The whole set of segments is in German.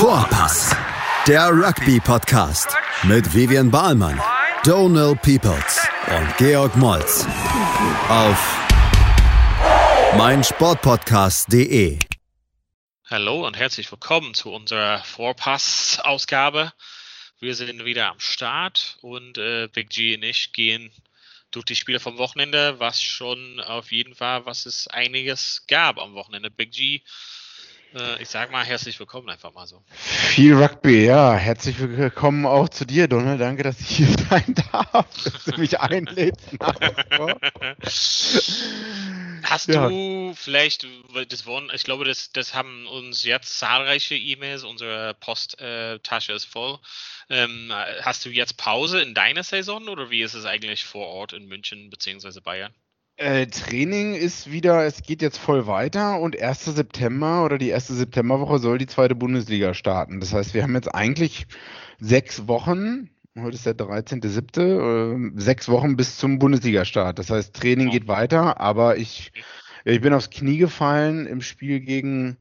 Vorpass, der Rugby-Podcast mit Vivian Bahlmann, Donal Peoples und Georg Moltz auf meinsportpodcast.de. Hallo und herzlich willkommen zu unserer Vorpass-Ausgabe. Wir sind wieder am Start und äh, Big G und ich gehen durch die Spiele vom Wochenende, was schon auf jeden Fall, was es einiges gab am Wochenende. Big G ich sag mal herzlich willkommen einfach mal so. Viel Rugby, ja. Herzlich willkommen auch zu dir, Donald. Danke, dass ich hier sein darf, dass du mich einlädst. Hast ja. du vielleicht, das wollen, ich glaube, das, das haben uns jetzt zahlreiche E-Mails, unsere Posttasche ist voll. Ähm, hast du jetzt Pause in deiner Saison oder wie ist es eigentlich vor Ort in München bzw. Bayern? Äh, Training ist wieder, es geht jetzt voll weiter und 1. September oder die erste Septemberwoche soll die zweite Bundesliga starten. Das heißt, wir haben jetzt eigentlich sechs Wochen, heute ist der 13.7., äh, sechs Wochen bis zum Bundesliga-Start. Das heißt, Training oh. geht weiter, aber ich, ich bin aufs Knie gefallen im Spiel gegen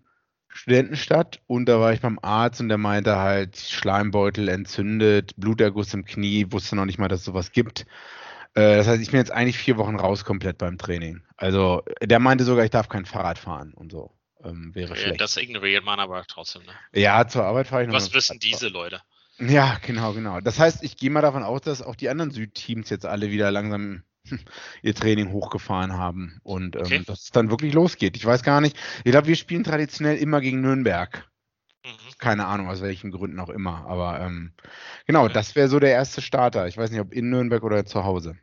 Studentenstadt und da war ich beim Arzt und der meinte halt, Schleimbeutel entzündet, Bluterguss im Knie, wusste noch nicht mal, dass es sowas gibt. Äh, das heißt, ich bin jetzt eigentlich vier Wochen raus komplett beim Training. Also der meinte sogar, ich darf kein Fahrrad fahren und so. Ähm, wäre ja, schlecht. Das ignoriert man aber trotzdem. Ne? Ja, zur Arbeit fahre ich noch. Was wissen diese Leute? Ja, genau, genau. Das heißt, ich gehe mal davon aus, dass auch die anderen Südteams jetzt alle wieder langsam ihr Training hochgefahren haben und ähm, okay. dass es dann wirklich losgeht. Ich weiß gar nicht. Ich glaube, wir spielen traditionell immer gegen Nürnberg. Keine Ahnung, aus welchen Gründen auch immer. Aber ähm, genau, das wäre so der erste Starter. Ich weiß nicht, ob in Nürnberg oder zu Hause.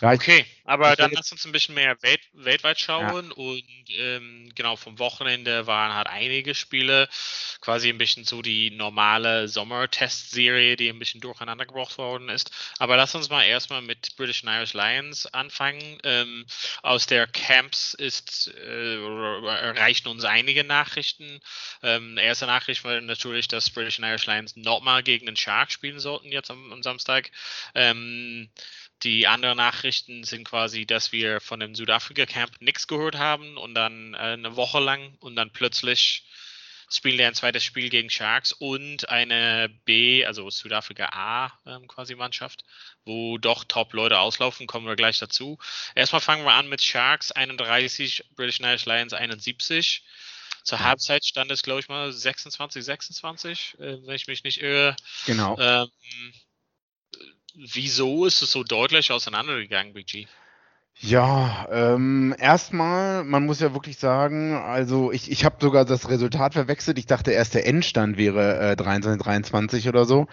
Ja, okay, aber dann lass uns ein bisschen mehr welt, weltweit schauen ja. und ähm, genau vom Wochenende waren halt einige Spiele, quasi ein bisschen so die normale Sommertestserie, die ein bisschen durcheinander gebracht worden ist. Aber lass uns mal erstmal mit British and Irish Lions anfangen. Ähm, aus der Camps ist äh, erreichen uns einige Nachrichten. Ähm, erste Nachricht war natürlich, dass British and Irish Lions nochmal gegen den Shark spielen sollten jetzt am, am Samstag. Ähm, die anderen Nachrichten sind quasi, dass wir von dem Südafrika-Camp nichts gehört haben und dann äh, eine Woche lang und dann plötzlich spielen wir ein zweites Spiel gegen Sharks und eine B, also Südafrika A ähm, quasi Mannschaft, wo doch Top-Leute auslaufen, kommen wir gleich dazu. Erstmal fangen wir an mit Sharks 31, British Irish Lions 71. Zur Halbzeit stand es, glaube ich mal, 26, 26, äh, wenn ich mich nicht irre. Genau. Ähm, Wieso ist es so deutlich auseinandergegangen, BG? Ja, ähm, erstmal, man muss ja wirklich sagen, also ich, ich habe sogar das Resultat verwechselt. Ich dachte erst der Endstand wäre äh, 23, 23 oder so.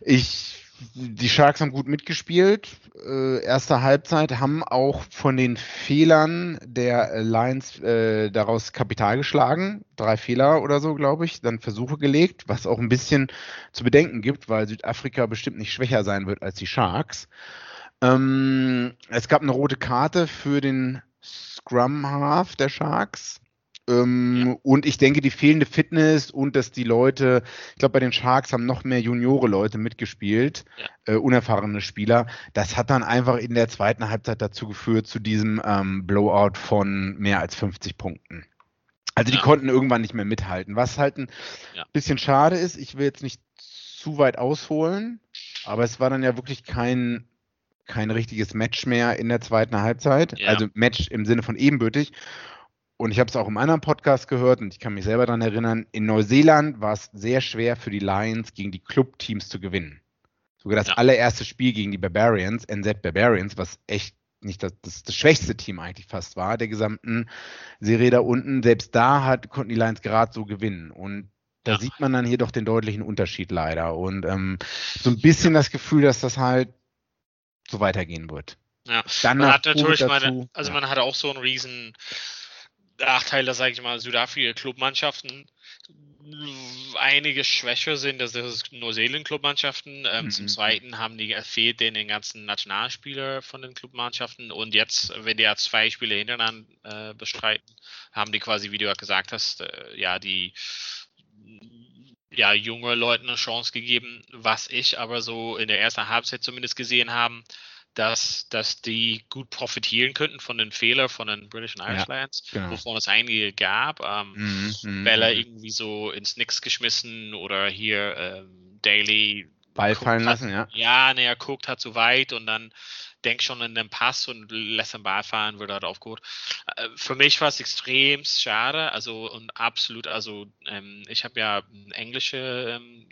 Ich die Sharks haben gut mitgespielt. Äh, erste Halbzeit haben auch von den Fehlern der Lions äh, daraus Kapital geschlagen. Drei Fehler oder so, glaube ich. Dann Versuche gelegt, was auch ein bisschen zu bedenken gibt, weil Südafrika bestimmt nicht schwächer sein wird als die Sharks. Ähm, es gab eine rote Karte für den Scrum Half der Sharks. Ähm, ja. Und ich denke, die fehlende Fitness und dass die Leute, ich glaube, bei den Sharks haben noch mehr Juniore-Leute mitgespielt, ja. äh, unerfahrene Spieler. Das hat dann einfach in der zweiten Halbzeit dazu geführt, zu diesem ähm, Blowout von mehr als 50 Punkten. Also die ja. konnten irgendwann nicht mehr mithalten. Was halt ein bisschen schade ist, ich will jetzt nicht zu weit ausholen, aber es war dann ja wirklich kein kein richtiges Match mehr in der zweiten Halbzeit. Also Match im Sinne von ebenbürtig und ich habe es auch im anderen Podcast gehört und ich kann mich selber daran erinnern, in Neuseeland war es sehr schwer für die Lions gegen die Clubteams zu gewinnen. Sogar das ja. allererste Spiel gegen die Barbarians, NZ Barbarians, was echt nicht das, das, das, schwächste Team eigentlich fast war, der gesamten Serie da unten, selbst da hat, konnten die Lions gerade so gewinnen. Und da ja. sieht man dann hier doch den deutlichen Unterschied leider. Und ähm, so ein bisschen das Gefühl, dass das halt so weitergehen wird. Ja, dann man hat natürlich dazu, meine, also ja. man hat auch so einen riesen Nachteil, dass, sage ich mal, Südafrika-Clubmannschaften einige schwächer sind, das ist Neuseeland-Clubmannschaften. Ähm, mhm. Zum Zweiten haben die fehlt denen den ganzen Nationalspieler von den Clubmannschaften und jetzt, wenn die ja zwei Spiele hintereinander äh, bestreiten, haben die quasi, wie du ja gesagt hast, äh, ja, die ja, junge Leuten eine Chance gegeben, was ich aber so in der ersten Halbzeit zumindest gesehen haben, dass, dass die gut profitieren könnten von den Fehlern von den British Irish ja, Lions, genau. wovon es einige gab. Ähm, mhm Bälle mhm. irgendwie so ins Nix geschmissen oder hier ähm, Daily Ball fallen hat, lassen, ja. Ja, ne, er guckt hat zu weit und dann denkt schon in den Pass und lässt den Ball fahren, wird halt aufgeholt. Äh, für mich war es extrem schade, also und absolut, also ähm, ich habe ja englische ähm,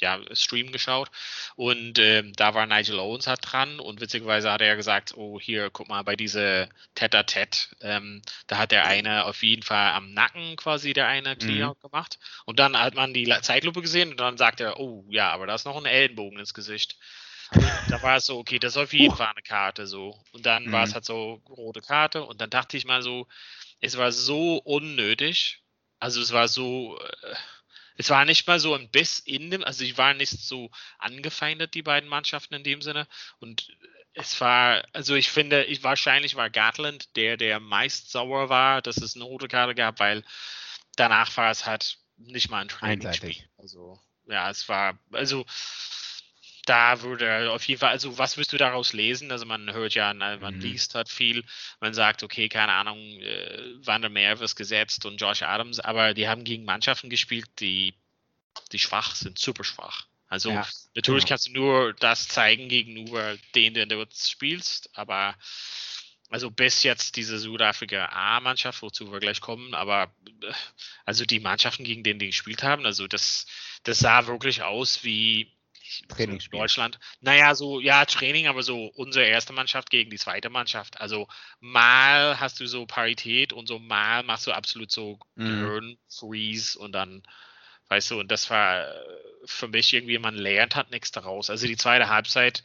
ja, Stream geschaut und ähm, da war Nigel Owens halt dran und witzigerweise hat er gesagt, oh hier, guck mal, bei diese Tete-a-Tete, ähm, da hat der eine auf jeden Fall am Nacken quasi der eine Clear mhm. gemacht und dann hat man die Zeitlupe gesehen und dann sagt er, oh ja, aber da ist noch ein Ellenbogen ins Gesicht. Und da war es so, okay, das ist auf jeden Fall eine Karte so. Und dann mhm. war es halt so rote Karte und dann dachte ich mal so, es war so unnötig. Also es war so, äh, es war nicht mal so ein Biss in dem, also die waren nicht so angefeindet, die beiden Mannschaften in dem Sinne. Und es war, also ich finde, ich, wahrscheinlich war Gatland der, der meist sauer war, dass es eine rote Karte gab, weil danach war es halt nicht mal ein Trainingsspiel. Also ja, es war, also da würde auf jeden Fall, also was wirst du daraus lesen? Also man hört ja, man mhm. liest halt viel, man sagt, okay, keine Ahnung, äh, Van der Meer ist gesetzt und Josh Adams, aber die haben gegen Mannschaften gespielt, die, die schwach sind, super schwach. Also ja, natürlich genau. kannst du nur das zeigen gegenüber denen, den du spielst, aber also bis jetzt diese Südafrika A-Mannschaft, wozu wir gleich kommen, aber äh, also die Mannschaften, gegen denen die gespielt haben, also das, das sah wirklich aus wie Trainingsspiel. Deutschland. Naja, so, ja, Training, aber so unsere erste Mannschaft gegen die zweite Mannschaft. Also mal hast du so Parität und so mal machst du absolut so mhm. Gehirn, Freeze und dann, weißt du, und das war äh, für mich irgendwie, man lernt halt nichts daraus. Also die zweite Halbzeit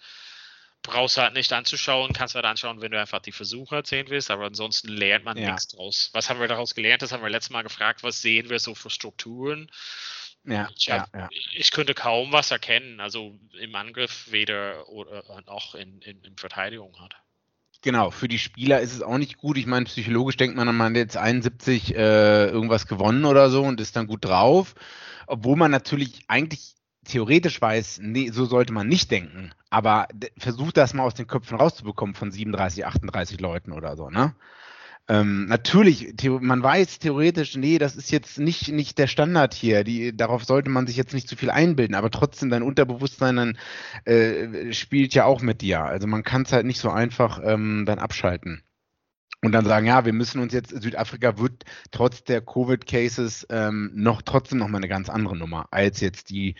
brauchst du halt nicht anzuschauen, kannst du halt anschauen, wenn du einfach die Versuche erzählen willst, aber ansonsten lernt man ja. nichts daraus. Was haben wir daraus gelernt? Das haben wir letztes Mal gefragt, was sehen wir so für Strukturen? Ja, ich, hab, ja, ja. ich könnte kaum was erkennen, also im Angriff weder oder auch in, in, in Verteidigung hat. Genau, für die Spieler ist es auch nicht gut. Ich meine, psychologisch denkt man, man hat jetzt 71 äh, irgendwas gewonnen oder so und ist dann gut drauf. Obwohl man natürlich eigentlich theoretisch weiß, nee, so sollte man nicht denken. Aber versucht das mal aus den Köpfen rauszubekommen von 37, 38 Leuten oder so, ne? Ähm, natürlich, man weiß theoretisch, nee, das ist jetzt nicht, nicht der Standard hier. Die, darauf sollte man sich jetzt nicht zu viel einbilden, aber trotzdem, dein Unterbewusstsein dann, äh, spielt ja auch mit dir. Also man kann es halt nicht so einfach ähm, dann abschalten. Und dann sagen, ja, wir müssen uns jetzt, Südafrika wird trotz der Covid-Cases ähm, noch trotzdem noch mal eine ganz andere Nummer als jetzt die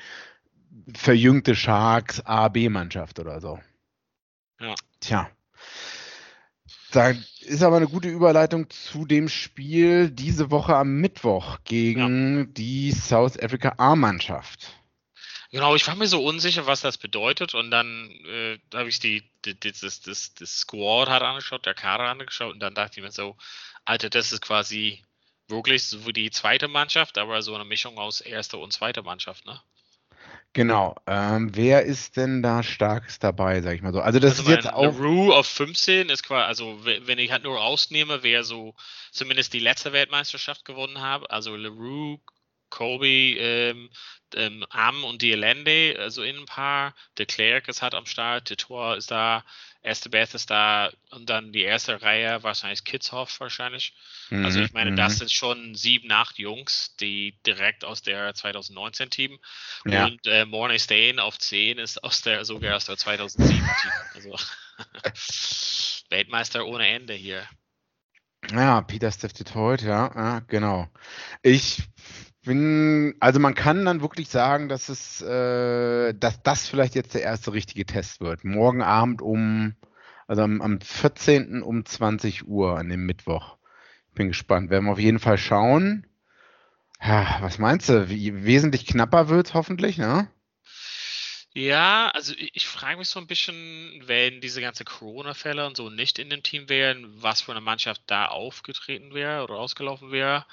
verjüngte Sharks A-B-Mannschaft oder so. Ja. Tja. Da ist aber eine gute Überleitung zu dem Spiel diese Woche am Mittwoch gegen ja. die South Africa A-Mannschaft. Genau, ich war mir so unsicher, was das bedeutet und dann äh, habe ich die, die, das, das, das Squad hat angeschaut, der Kader angeschaut und dann dachte ich mir so, Alter, das ist quasi wirklich so wie die zweite Mannschaft, aber so eine Mischung aus erster und zweiter Mannschaft, ne? Genau. Ähm, wer ist denn da starkes dabei, sag ich mal so? Also das also ist jetzt auch. Rue auf 15 ist quasi, also wenn ich halt nur rausnehme, wer so zumindest die letzte Weltmeisterschaft gewonnen hat, also LeRoux, Kobe, ähm, ähm, Am und Dielende, also in ein paar. De Klerk ist halt am Start, Titor ist da, Ist da und dann die erste Reihe wahrscheinlich Kidshoff wahrscheinlich. Mhm, also ich meine, das mhm. sind schon sieben, acht Jungs, die direkt aus der 2019 Team ja. und äh, Mornay Stain auf 10 ist aus der sogar aus der 2007 Team. Also Weltmeister ohne Ende hier. Ja, Peter Stefted heute, ja, ja, genau. Ich bin, also man kann dann wirklich sagen, dass es, äh, dass das vielleicht jetzt der erste richtige Test wird. Morgen Abend um, also am, am 14. um 20 Uhr an dem Mittwoch. Bin gespannt. Werden wir auf jeden Fall schauen. Ja, was meinst du? Wie wesentlich knapper wird hoffentlich, ne? Ja, also ich, ich frage mich so ein bisschen, wenn diese ganze Corona-Fälle und so nicht in dem Team wären, was für eine Mannschaft da aufgetreten wäre oder ausgelaufen wäre.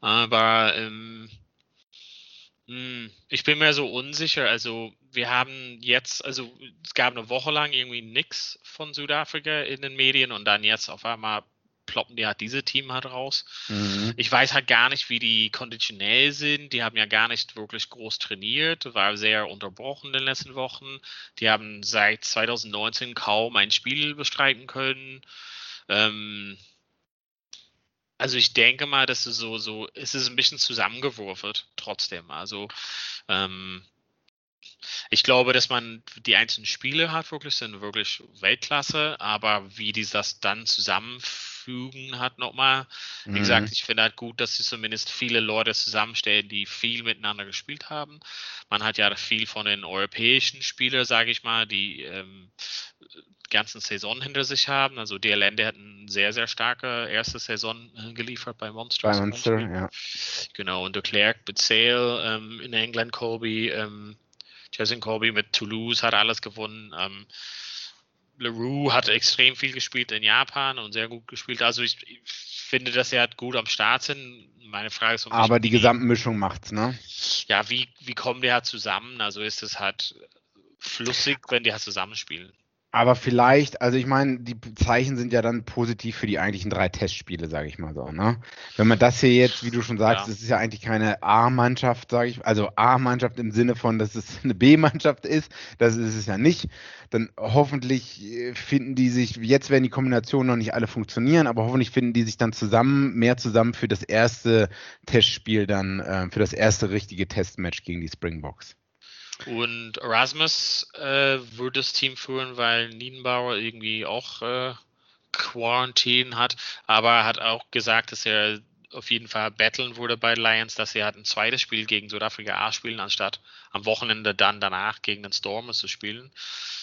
Aber ähm, hm, ich bin mir so unsicher. Also wir haben jetzt, also es gab eine Woche lang irgendwie nichts von Südafrika in den Medien und dann jetzt auf einmal ploppen die halt diese Team halt raus. Mhm. Ich weiß halt gar nicht, wie die konditionell sind. Die haben ja gar nicht wirklich groß trainiert, war sehr unterbrochen in den letzten Wochen. Die haben seit 2019 kaum ein Spiel bestreiten können. Ähm, also ich denke mal, dass es so, so, es ist ein bisschen zusammengewürfelt trotzdem. Also ähm, ich glaube, dass man die einzelnen Spiele hat wirklich sind wirklich Weltklasse, aber wie die das dann zusammenfügen hat nochmal. Wie mhm. gesagt, ich finde halt gut, dass sie zumindest viele Leute zusammenstellen, die viel miteinander gespielt haben. Man hat ja viel von den europäischen Spielern, sage ich mal, die ähm, ganzen Saison hinter sich haben. Also der hat eine sehr, sehr starke erste Saison äh, geliefert bei Monster. Bei Monster, ja. Genau, und de Klerk mit Sale ähm, in England, Colby, ähm, Jason Colby mit Toulouse hat alles gewonnen. Ähm, LaRue hat extrem viel gespielt in Japan und sehr gut gespielt. Also ich, ich finde, dass er halt gut am Start sind. Meine Frage ist, aber die Gesamtmischung macht's, ne? Ja, wie wie kommen die halt zusammen? Also ist es halt flüssig, wenn die halt zusammenspielen. Aber vielleicht, also ich meine, die Zeichen sind ja dann positiv für die eigentlichen drei Testspiele, sage ich mal so. Ne? Wenn man das hier jetzt, wie du schon sagst, ja. das ist ja eigentlich keine A-Mannschaft, sage ich, also A-Mannschaft im Sinne von, dass es eine B-Mannschaft ist, das ist es ja nicht. Dann hoffentlich äh, finden die sich, jetzt werden die Kombinationen noch nicht alle funktionieren, aber hoffentlich finden die sich dann zusammen, mehr zusammen für das erste Testspiel dann, äh, für das erste richtige Testmatch gegen die Springboks. Und Erasmus äh, würde das Team führen, weil Niedenbauer irgendwie auch äh, Quarantine hat, aber hat auch gesagt, dass er auf jeden Fall battlen würde bei Lions, dass er halt ein zweites Spiel gegen Südafrika A spielen, anstatt am Wochenende dann danach gegen den Storm zu spielen.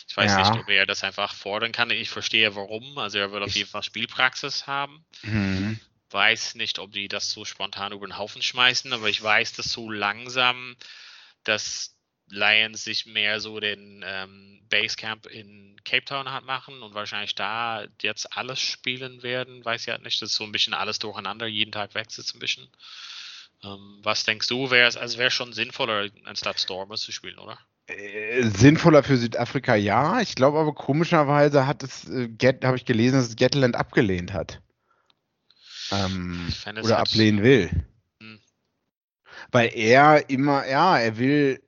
Ich weiß ja. nicht, ob er das einfach fordern kann. Ich verstehe warum. Also er wird auf jeden Fall Spielpraxis haben. Mhm. Weiß nicht, ob die das so spontan über den Haufen schmeißen, aber ich weiß, dass so langsam dass Lions sich mehr so den ähm, Basecamp in Cape Town hat machen und wahrscheinlich da jetzt alles spielen werden, weiß ich halt nicht. Das ist so ein bisschen alles durcheinander, jeden Tag wechselt es ein bisschen. Ähm, was denkst du, wäre es, also wäre schon sinnvoller, anstatt Stormers zu spielen, oder? Äh, sinnvoller für Südafrika, ja. Ich glaube aber komischerweise hat es, äh, habe ich gelesen, dass es Gatland abgelehnt hat. Ähm, oder halt ablehnen will. Hm. Weil er immer, ja, er will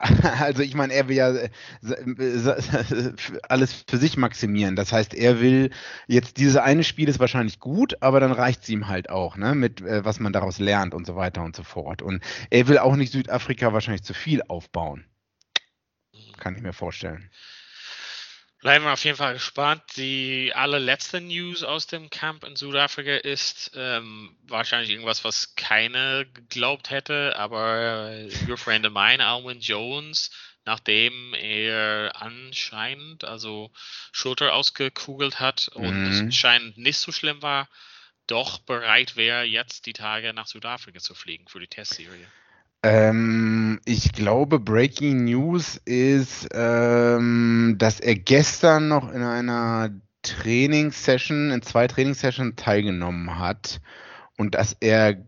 also ich meine, er will ja äh, äh, alles für sich maximieren. Das heißt, er will jetzt dieses eine Spiel ist wahrscheinlich gut, aber dann reicht es ihm halt auch, ne, mit äh, was man daraus lernt und so weiter und so fort. Und er will auch nicht Südafrika wahrscheinlich zu viel aufbauen. Kann ich mir vorstellen. Bleiben wir auf jeden Fall gespannt. Die allerletzte News aus dem Camp in Südafrika ist ähm, wahrscheinlich irgendwas, was keiner geglaubt hätte, aber your friend of mine, Alwyn Jones, nachdem er anscheinend also Schulter ausgekugelt hat und mhm. es anscheinend nicht so schlimm war, doch bereit wäre, jetzt die Tage nach Südafrika zu fliegen für die Testserie. Ähm, ich glaube, Breaking News ist, ähm, dass er gestern noch in einer Trainingssession, in zwei Trainingssessions teilgenommen hat und dass er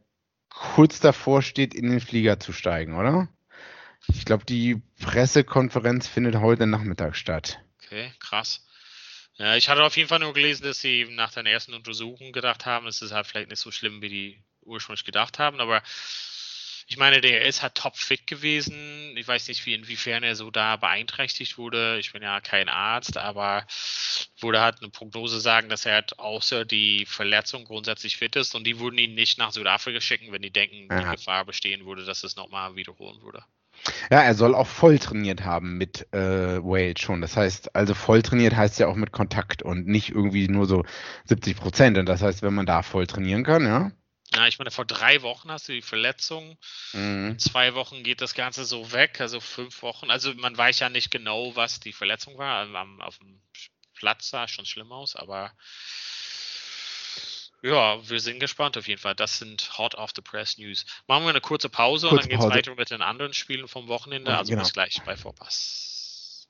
kurz davor steht, in den Flieger zu steigen, oder? Ich glaube, die Pressekonferenz findet heute Nachmittag statt. Okay, krass. Ja, ich hatte auf jeden Fall nur gelesen, dass sie nach der ersten Untersuchung gedacht haben, es ist halt vielleicht nicht so schlimm, wie die ursprünglich gedacht haben, aber ich meine, der ist halt topfit gewesen. Ich weiß nicht, wie inwiefern er so da beeinträchtigt wurde. Ich bin ja kein Arzt, aber würde halt eine Prognose sagen, dass er halt außer die Verletzung grundsätzlich fit ist und die würden ihn nicht nach Südafrika schicken, wenn die denken, ja. die Gefahr bestehen würde, dass es nochmal wiederholen würde. Ja, er soll auch voll trainiert haben mit äh, Wade schon. Das heißt, also voll trainiert heißt ja auch mit Kontakt und nicht irgendwie nur so 70 Prozent. Und das heißt, wenn man da voll trainieren kann, ja, ja, ich meine, vor drei Wochen hast du die Verletzung. Mhm. In zwei Wochen geht das Ganze so weg, also fünf Wochen. Also man weiß ja nicht genau, was die Verletzung war. Am, auf dem Platz sah schon schlimm aus, aber ja, wir sind gespannt auf jeden Fall. Das sind Hot off the Press News. Machen wir eine kurze Pause kurze und dann geht es weiter mit den anderen Spielen vom Wochenende. Also genau. bis gleich bei Vorpass.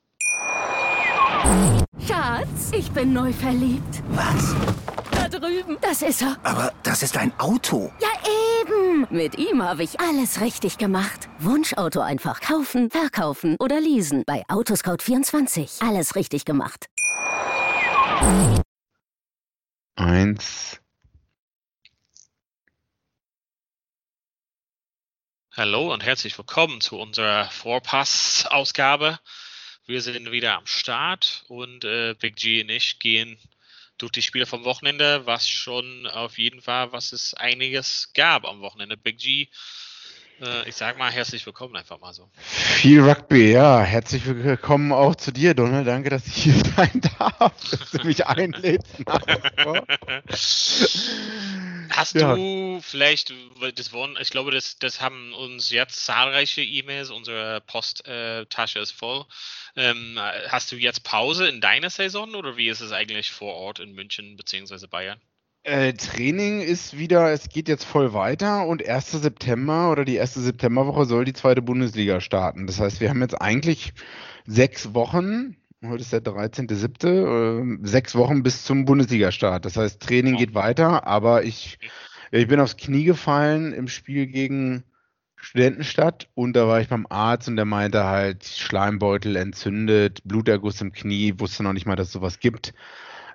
Schatz, ich bin neu verliebt. Was? drüben. Das ist er. Aber das ist ein Auto. Ja, eben. Mit ihm habe ich alles richtig gemacht. Wunschauto einfach kaufen, verkaufen oder leasen. Bei Autoscout24. Alles richtig gemacht. Eins. Hallo und herzlich willkommen zu unserer Vorpass-Ausgabe. Wir sind wieder am Start und äh, Big G und ich gehen durch die Spiele vom Wochenende, was schon auf jeden Fall, was es einiges gab am Wochenende. Big G, äh, ich sag mal herzlich willkommen einfach mal so. Viel Rugby, ja. Herzlich willkommen auch zu dir, Donald. Danke, dass ich hier sein darf, dass du mich einlädst. Hast ja. du vielleicht, das wollen, ich glaube, das, das haben uns jetzt zahlreiche E-Mails, unsere Posttasche ist voll. Ähm, hast du jetzt Pause in deiner Saison oder wie ist es eigentlich vor Ort in München bzw. Bayern? Äh, Training ist wieder, es geht jetzt voll weiter und 1. September oder die erste Septemberwoche soll die zweite Bundesliga starten. Das heißt, wir haben jetzt eigentlich sechs Wochen, heute ist der 13.7., äh, sechs Wochen bis zum Bundesliga-Start. Das heißt, Training geht weiter, aber ich, ich bin aufs Knie gefallen im Spiel gegen Studentenstadt und da war ich beim Arzt und der meinte halt, Schleimbeutel entzündet, Bluterguss im Knie, wusste noch nicht mal, dass es sowas gibt.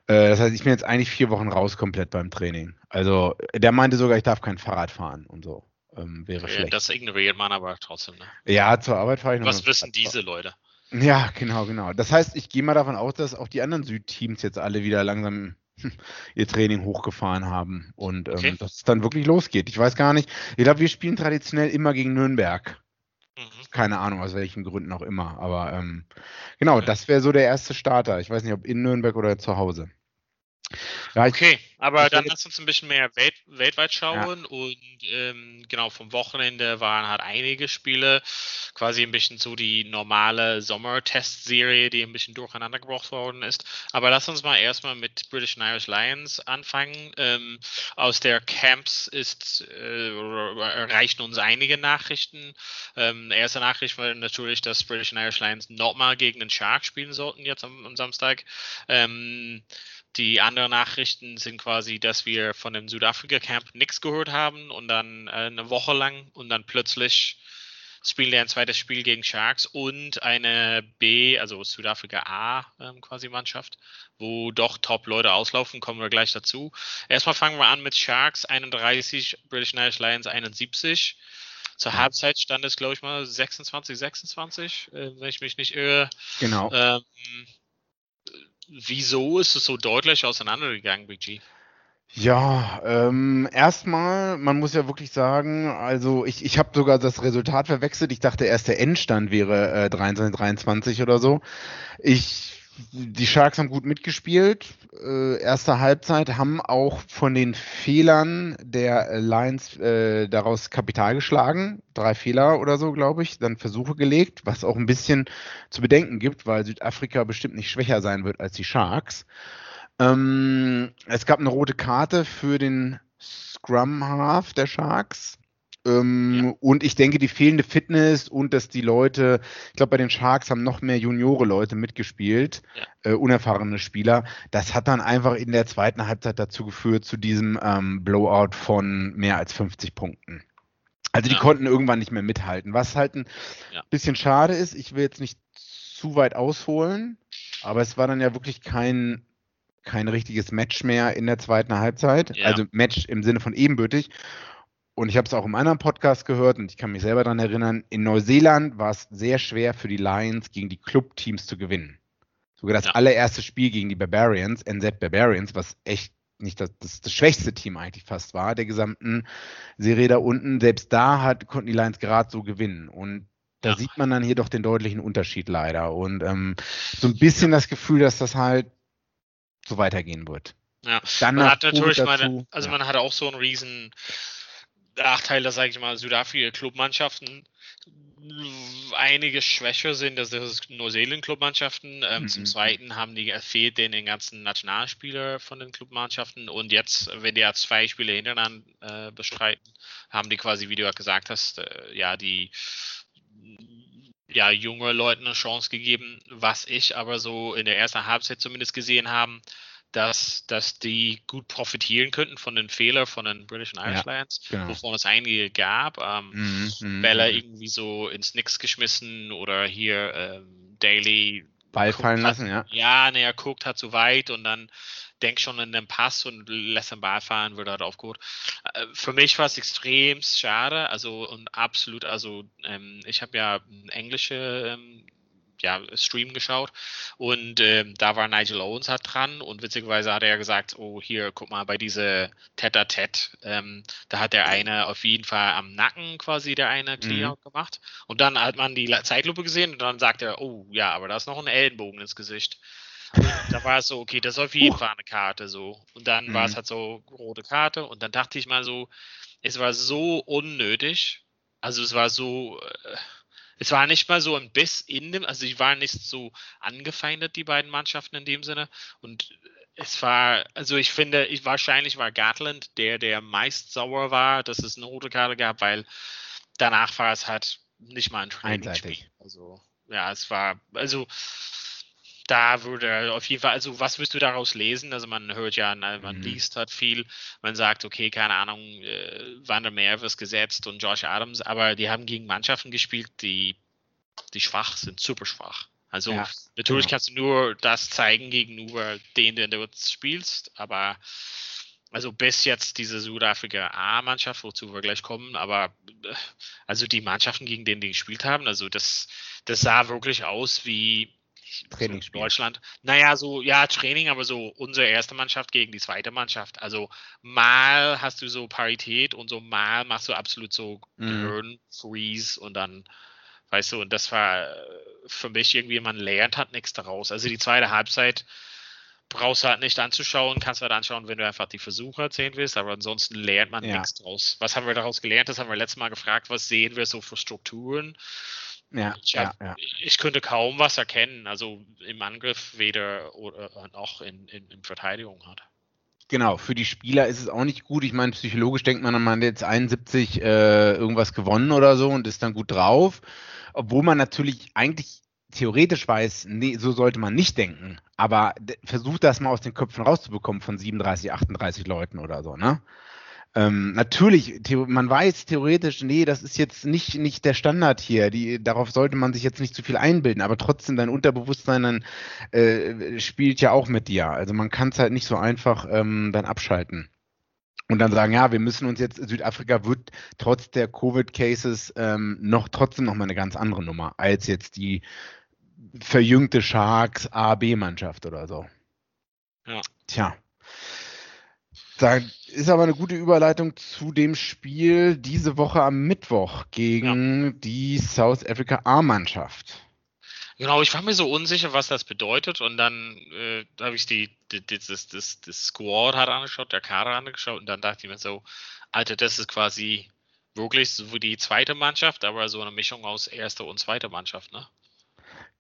Äh, das heißt, ich bin jetzt eigentlich vier Wochen raus komplett beim Training. Also der meinte sogar, ich darf kein Fahrrad fahren und so. Ähm, wäre schlecht. Das ignoriert man aber trotzdem. Ne? Ja, zur Arbeit fahre ich noch. Was wissen diese Leute? Ja, genau, genau. Das heißt, ich gehe mal davon aus, dass auch die anderen Südteams jetzt alle wieder langsam ihr Training hochgefahren haben und ähm, okay. dass es dann wirklich losgeht. Ich weiß gar nicht. Ich glaube, wir spielen traditionell immer gegen Nürnberg. Mhm. Keine Ahnung, aus welchen Gründen auch immer. Aber ähm, genau, das wäre so der erste Starter. Ich weiß nicht, ob in Nürnberg oder zu Hause. Ja, okay, aber dann lass uns ein bisschen mehr welt, weltweit schauen ja. und ähm, genau vom Wochenende waren halt einige Spiele, quasi ein bisschen so die normale Sommer-Test-Serie, die ein bisschen durcheinander gebracht worden ist. Aber lass uns mal erstmal mit British and Irish Lions anfangen. Ähm, aus der Camps ist äh, erreichen uns einige Nachrichten. Ähm, erste Nachricht war natürlich, dass British and Irish Lions nochmal gegen den Shark spielen sollten jetzt am, am Samstag. Ähm, die anderen Nachrichten sind quasi, dass wir von dem Südafrika-Camp nichts gehört haben und dann äh, eine Woche lang und dann plötzlich spielen wir ein zweites Spiel gegen Sharks und eine B, also Südafrika A ähm, quasi Mannschaft, wo doch Top-Leute auslaufen, kommen wir gleich dazu. Erstmal fangen wir an mit Sharks 31, British Irish Lions 71. Zur Halbzeit stand es, glaube ich mal, 26, 26, äh, wenn ich mich nicht irre. Genau. Ähm, Wieso ist es so deutlich auseinandergegangen, Big? Ja, ähm, erstmal, man muss ja wirklich sagen, also ich, ich habe sogar das Resultat verwechselt. Ich dachte erst der Endstand wäre äh, 23, 23 oder so. Ich die Sharks haben gut mitgespielt. Äh, erste Halbzeit haben auch von den Fehlern der Lions äh, daraus Kapital geschlagen. Drei Fehler oder so, glaube ich. Dann Versuche gelegt, was auch ein bisschen zu bedenken gibt, weil Südafrika bestimmt nicht schwächer sein wird als die Sharks. Ähm, es gab eine rote Karte für den Scrum Half der Sharks. Ähm, ja. Und ich denke, die fehlende Fitness und dass die Leute, ich glaube, bei den Sharks haben noch mehr Juniore-Leute mitgespielt, ja. äh, unerfahrene Spieler. Das hat dann einfach in der zweiten Halbzeit dazu geführt, zu diesem ähm, Blowout von mehr als 50 Punkten. Also die ja. konnten irgendwann nicht mehr mithalten. Was halt ein bisschen schade ist, ich will jetzt nicht zu weit ausholen, aber es war dann ja wirklich kein kein richtiges Match mehr in der zweiten Halbzeit. Ja. Also Match im Sinne von ebenbürtig und ich habe es auch im anderen Podcast gehört und ich kann mich selber daran erinnern, in Neuseeland war es sehr schwer für die Lions gegen die Clubteams zu gewinnen. Sogar das ja. allererste Spiel gegen die Barbarians, NZ Barbarians, was echt nicht das, das, das, schwächste Team eigentlich fast war, der gesamten Serie da unten, selbst da hat, konnten die Lions gerade so gewinnen. Und da ja. sieht man dann hier doch den deutlichen Unterschied leider. Und ähm, so ein bisschen das Gefühl, dass das halt so weitergehen wird. Ja, dann man hat natürlich meine, also ja. man hatte auch so einen riesen Nachteile, sage ich mal, Südafrika-Clubmannschaften einige schwächer sind, das ist Neuseeland-Clubmannschaften. Ähm, mhm. Zum Zweiten haben die fehlt den ganzen Nationalspieler von den Clubmannschaften und jetzt, wenn die ja zwei Spiele hintereinander äh, bestreiten, haben die quasi, wie du ja gesagt hast, äh, ja die ja junge Leuten eine Chance gegeben, was ich aber so in der ersten Halbzeit zumindest gesehen haben, dass, dass die gut profitieren könnten von den Fehlern von den British and Irish ja, Lions, genau. wovon es einige gab. Ähm, mhm, mhm Bälle mhm. irgendwie so ins Nix geschmissen oder hier ähm, Daily Ball fallen lassen, ja. Ja, ne, er guckt hat zu weit und dann denkt schon in den Pass und lässt den Ball fahren, wird halt aufgeholt. Äh, für mich war es extrem schade, also und absolut, also ähm, ich habe ja englische ähm, ja, Stream geschaut und ähm, da war Nigel Owens halt dran und witzigerweise hat er gesagt, oh hier, guck mal, bei diese Tete-a-Tete, ähm, da hat der eine auf jeden Fall am Nacken quasi der eine Clear mhm. gemacht und dann hat man die Zeitlupe gesehen und dann sagt er, oh ja, aber da ist noch ein Ellenbogen ins Gesicht. Und da war es so, okay, das ist auf jeden Fall eine Karte so. Und dann mhm. war es halt so rote Karte und dann dachte ich mal so, es war so unnötig. Also es war so, äh, es war nicht mal so ein Biss in dem, also ich war nicht so angefeindet, die beiden Mannschaften in dem Sinne. Und es war, also ich finde, ich, wahrscheinlich war Gatland der, der meist sauer war, dass es eine rote Karte gab, weil danach war es halt nicht mal ein Trainingsspiel. Also ja, es war, also da würde auf jeden Fall, also was wirst du daraus lesen? Also man hört ja, man mhm. liest halt viel, man sagt, okay, keine Ahnung, äh, Vandermeer wird gesetzt und Josh Adams, aber die haben gegen Mannschaften gespielt, die, die schwach sind, super schwach. Also ja, natürlich genau. kannst du nur das zeigen gegenüber denen, den du spielst, aber also bis jetzt diese Südafrika A-Mannschaft, wozu wir gleich kommen, aber äh, also die Mannschaften, gegen denen die gespielt haben, also das, das sah wirklich aus wie Trainingsspiel. So Deutschland. Naja, so, ja, Training, aber so unsere erste Mannschaft gegen die zweite Mannschaft. Also mal hast du so Parität und so mal machst du absolut so mhm. Freeze und dann, weißt du, und das war für mich irgendwie, man lernt halt nichts daraus. Also die zweite Halbzeit brauchst du halt nicht anzuschauen, kannst du halt anschauen, wenn du einfach die Versuche erzählen willst, aber ansonsten lernt man ja. nichts draus. Was haben wir daraus gelernt? Das haben wir letztes Mal gefragt, was sehen wir so für Strukturen? Ja, ich, hab, ja, ja. ich könnte kaum was erkennen, also im Angriff weder oder noch in, in, in Verteidigung hat. Genau, für die Spieler ist es auch nicht gut. Ich meine, psychologisch denkt man, man hat jetzt 71 äh, irgendwas gewonnen oder so und ist dann gut drauf. Obwohl man natürlich eigentlich theoretisch weiß, nee, so sollte man nicht denken. Aber versucht das mal aus den Köpfen rauszubekommen von 37, 38 Leuten oder so, ne? Ähm, natürlich, man weiß theoretisch, nee, das ist jetzt nicht, nicht der Standard hier. Die, darauf sollte man sich jetzt nicht zu viel einbilden, aber trotzdem dein Unterbewusstsein dann, äh, spielt ja auch mit dir. Also man kann es halt nicht so einfach ähm, dann abschalten. Und dann sagen, ja, wir müssen uns jetzt, Südafrika wird trotz der Covid-Cases ähm, noch trotzdem noch mal eine ganz andere Nummer als jetzt die verjüngte Sharks A-B-Mannschaft oder so. Ja. Tja. Da ist aber eine gute Überleitung zu dem Spiel diese Woche am Mittwoch gegen ja. die South Africa A-Mannschaft. Genau, ich war mir so unsicher, was das bedeutet und dann äh, habe ich die, die, das, das, das Squad hat angeschaut, der Kader angeschaut und dann dachte ich mir so, Alter, das ist quasi wirklich so die zweite Mannschaft, aber so eine Mischung aus erster und zweiter Mannschaft, ne?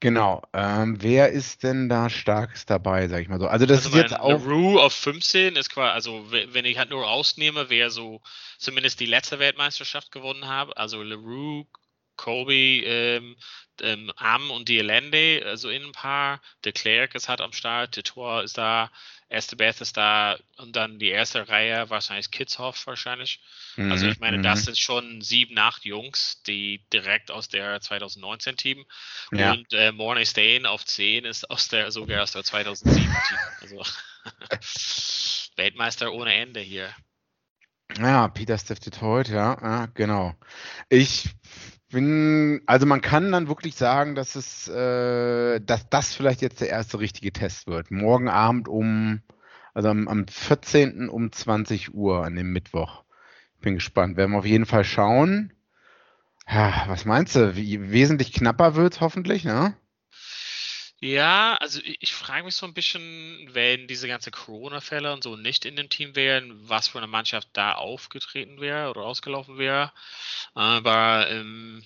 Genau. Ähm, wer ist denn da starkes dabei, sag ich mal so? Also das also ist jetzt auch. Rue auf 15 ist quasi, also wenn ich halt nur rausnehme, wer so zumindest die letzte Weltmeisterschaft gewonnen hat, also LeRoux, Kobe, ähm, ähm, Am und Dielende, also in ein paar. De Klerk ist halt am Start, De Tor ist da, Estebeth ist da und dann die erste Reihe wahrscheinlich Kidshoff wahrscheinlich. Mhm, also ich meine, das mhm. sind schon sieben, acht Jungs, die direkt aus der 2019 Team ja. und äh, Mornay Stain auf 10 ist aus der sogar aus der 2007 Team. Also Weltmeister ohne Ende hier. Ja, Peter Steph Detroit, ja, ja, genau. Ich bin, also man kann dann wirklich sagen, dass es, äh, dass das vielleicht jetzt der erste richtige Test wird. Morgen Abend um, also am, am 14. um 20 Uhr an dem Mittwoch. Bin gespannt. Werden wir auf jeden Fall schauen. Ja, was meinst du? Wie, wesentlich knapper wird hoffentlich, ne? Ja, also ich, ich frage mich so ein bisschen, wenn diese ganze Corona-Fälle und so nicht in dem Team wären, was für eine Mannschaft da aufgetreten wäre oder ausgelaufen wäre. Aber ähm,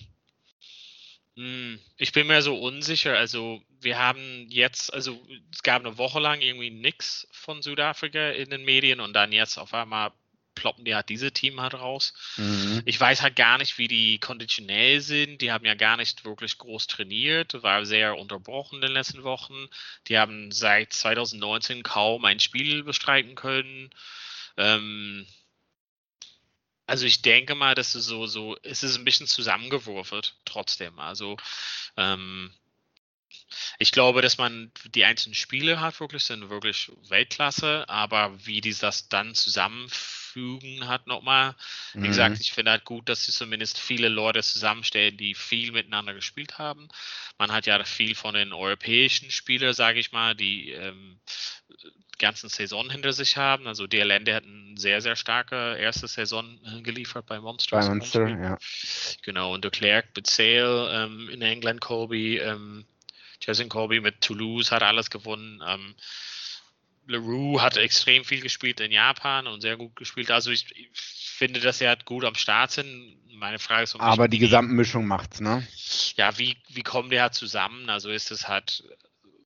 hm, ich bin mir so unsicher. Also wir haben jetzt, also es gab eine Woche lang irgendwie nichts von Südafrika in den Medien und dann jetzt auf einmal ploppen die halt diese Team halt raus. Mhm. Ich weiß halt gar nicht, wie die konditionell sind. Die haben ja gar nicht wirklich groß trainiert, war sehr unterbrochen in den letzten Wochen. Die haben seit 2019 kaum ein Spiel bestreiten können. Ähm, also ich denke mal, dass es so, so, es ist ein bisschen zusammengewürfelt trotzdem. Also ähm, Ich glaube, dass man die einzelnen Spiele hat wirklich sind wirklich Weltklasse, aber wie die das dann zusammenfügen hat nochmal. Wie mhm. gesagt, ich finde halt gut, dass sie zumindest viele Leute zusammenstellen, die viel miteinander gespielt haben. Man hat ja viel von den europäischen Spielern, sage ich mal, die ähm, ganzen Saison hinter sich haben. Also DLN, der hat eine sehr, sehr starke erste Saison äh, geliefert bei Monster. Bei Monster, ja. Genau, und de Klerk mit Sale ähm, in England, Colby, ähm, Jason Colby mit Toulouse hat alles gewonnen. Ähm, LaRue hat extrem viel gespielt in Japan und sehr gut gespielt. Also ich, ich finde, dass er halt gut am Start sind. Meine Frage ist, aber die Gesamtmischung macht's, ne? Ja, wie, wie kommen die halt zusammen? Also ist es halt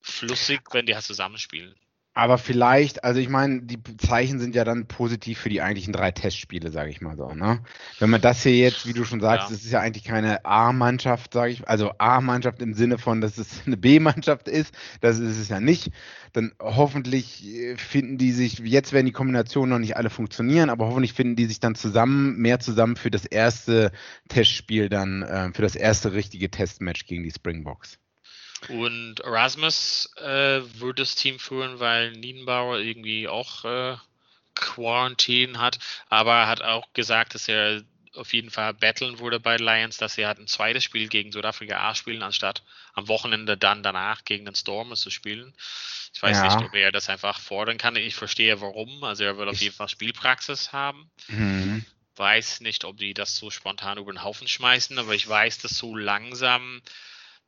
flüssig, wenn die halt zusammenspielen. Aber vielleicht, also ich meine, die Zeichen sind ja dann positiv für die eigentlichen drei Testspiele, sage ich mal so. Ne? Wenn man das hier jetzt, wie du schon sagst, ja. das ist ja eigentlich keine A-Mannschaft, sage ich, also A-Mannschaft im Sinne von, dass es eine B-Mannschaft ist, das ist es ja nicht. Dann hoffentlich äh, finden die sich, jetzt werden die Kombinationen noch nicht alle funktionieren, aber hoffentlich finden die sich dann zusammen, mehr zusammen für das erste Testspiel dann, äh, für das erste richtige Testmatch gegen die Springboks. Und Erasmus äh, wird das Team führen, weil Niedenbauer irgendwie auch äh, Quarantine hat, aber er hat auch gesagt, dass er auf jeden Fall battlen würde bei Lions, dass er hat ein zweites Spiel gegen Südafrika A spielen, anstatt am Wochenende dann danach gegen den Storm zu spielen. Ich weiß ja. nicht, ob er das einfach fordern kann. Ich verstehe warum. Also er will auf jeden Fall Spielpraxis haben. Mhm. Weiß nicht, ob die das so spontan über den Haufen schmeißen, aber ich weiß, dass so langsam,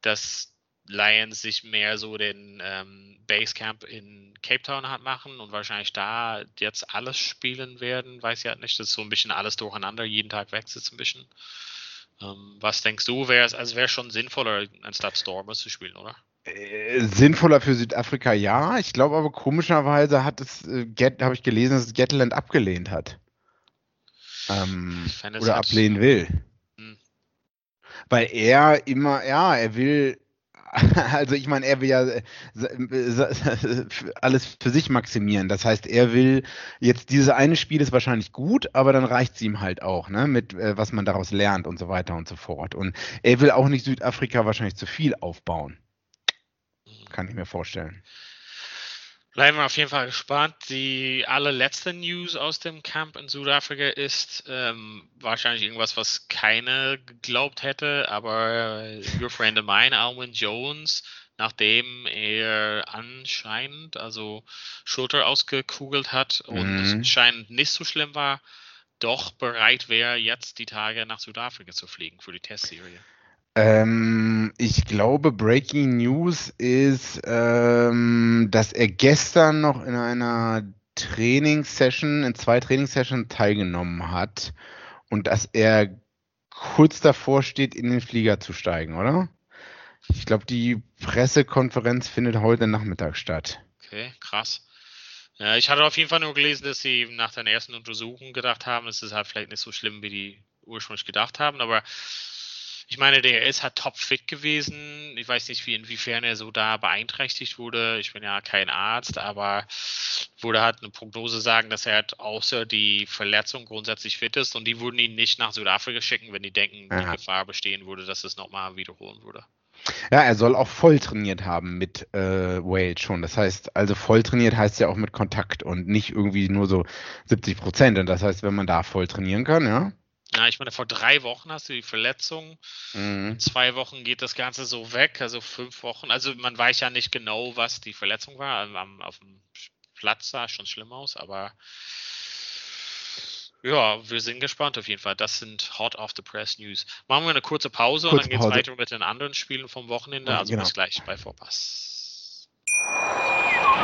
dass Lions sich mehr so den ähm, Basecamp in Cape Town hat machen und wahrscheinlich da jetzt alles spielen werden, weiß ich halt nicht. Das ist so ein bisschen alles durcheinander, jeden Tag wechselt es ein bisschen. Ähm, was denkst du, wäre es, also wäre schon sinnvoller, anstatt Stormer zu spielen, oder? Äh, sinnvoller für Südafrika, ja. Ich glaube aber komischerweise hat es, äh, habe ich gelesen, dass es Gatland abgelehnt hat. Ähm, oder halt ablehnen will. Hm. Weil er immer, ja, er will also ich meine, er will ja äh, äh, alles für sich maximieren. Das heißt, er will jetzt dieses eine Spiel ist wahrscheinlich gut, aber dann reicht es ihm halt auch, ne, mit äh, was man daraus lernt und so weiter und so fort. Und er will auch nicht Südafrika wahrscheinlich zu viel aufbauen. Kann ich mir vorstellen. Bleiben wir auf jeden Fall gespannt. Die allerletzte News aus dem Camp in Südafrika ist ähm, wahrscheinlich irgendwas, was keiner geglaubt hätte, aber your friend of mine, Alwyn Jones, nachdem er anscheinend also Schulter ausgekugelt hat und mhm. es anscheinend nicht so schlimm war, doch bereit wäre, jetzt die Tage nach Südafrika zu fliegen für die Testserie. Ähm, ich glaube, Breaking News ist, ähm, dass er gestern noch in einer Trainingssession, in zwei Trainingssessions teilgenommen hat und dass er kurz davor steht, in den Flieger zu steigen, oder? Ich glaube, die Pressekonferenz findet heute Nachmittag statt. Okay, krass. Ja, ich hatte auf jeden Fall nur gelesen, dass sie nach der ersten Untersuchung gedacht haben, es ist halt vielleicht nicht so schlimm, wie die ursprünglich gedacht haben, aber ich meine, der ist halt topfit gewesen. Ich weiß nicht, wie, inwiefern er so da beeinträchtigt wurde. Ich bin ja kein Arzt, aber würde halt eine Prognose sagen, dass er halt außer die Verletzung grundsätzlich fit ist und die würden ihn nicht nach Südafrika schicken, wenn die denken, Aha. die Gefahr bestehen würde, dass es nochmal wiederholen würde. Ja, er soll auch voll trainiert haben mit äh, Wales schon. Das heißt, also voll trainiert heißt ja auch mit Kontakt und nicht irgendwie nur so 70 Prozent. Und das heißt, wenn man da voll trainieren kann, ja, ja, ich meine, vor drei Wochen hast du die Verletzung. Mhm. In zwei Wochen geht das Ganze so weg, also fünf Wochen. Also man weiß ja nicht genau, was die Verletzung war. Am, auf dem Platz sah es schon schlimm aus, aber ja, wir sind gespannt auf jeden Fall. Das sind Hot off the Press News. Machen wir eine kurze Pause kurze und dann geht es weiter mit den anderen Spielen vom Wochenende. Also genau. bis gleich bei Vorpass.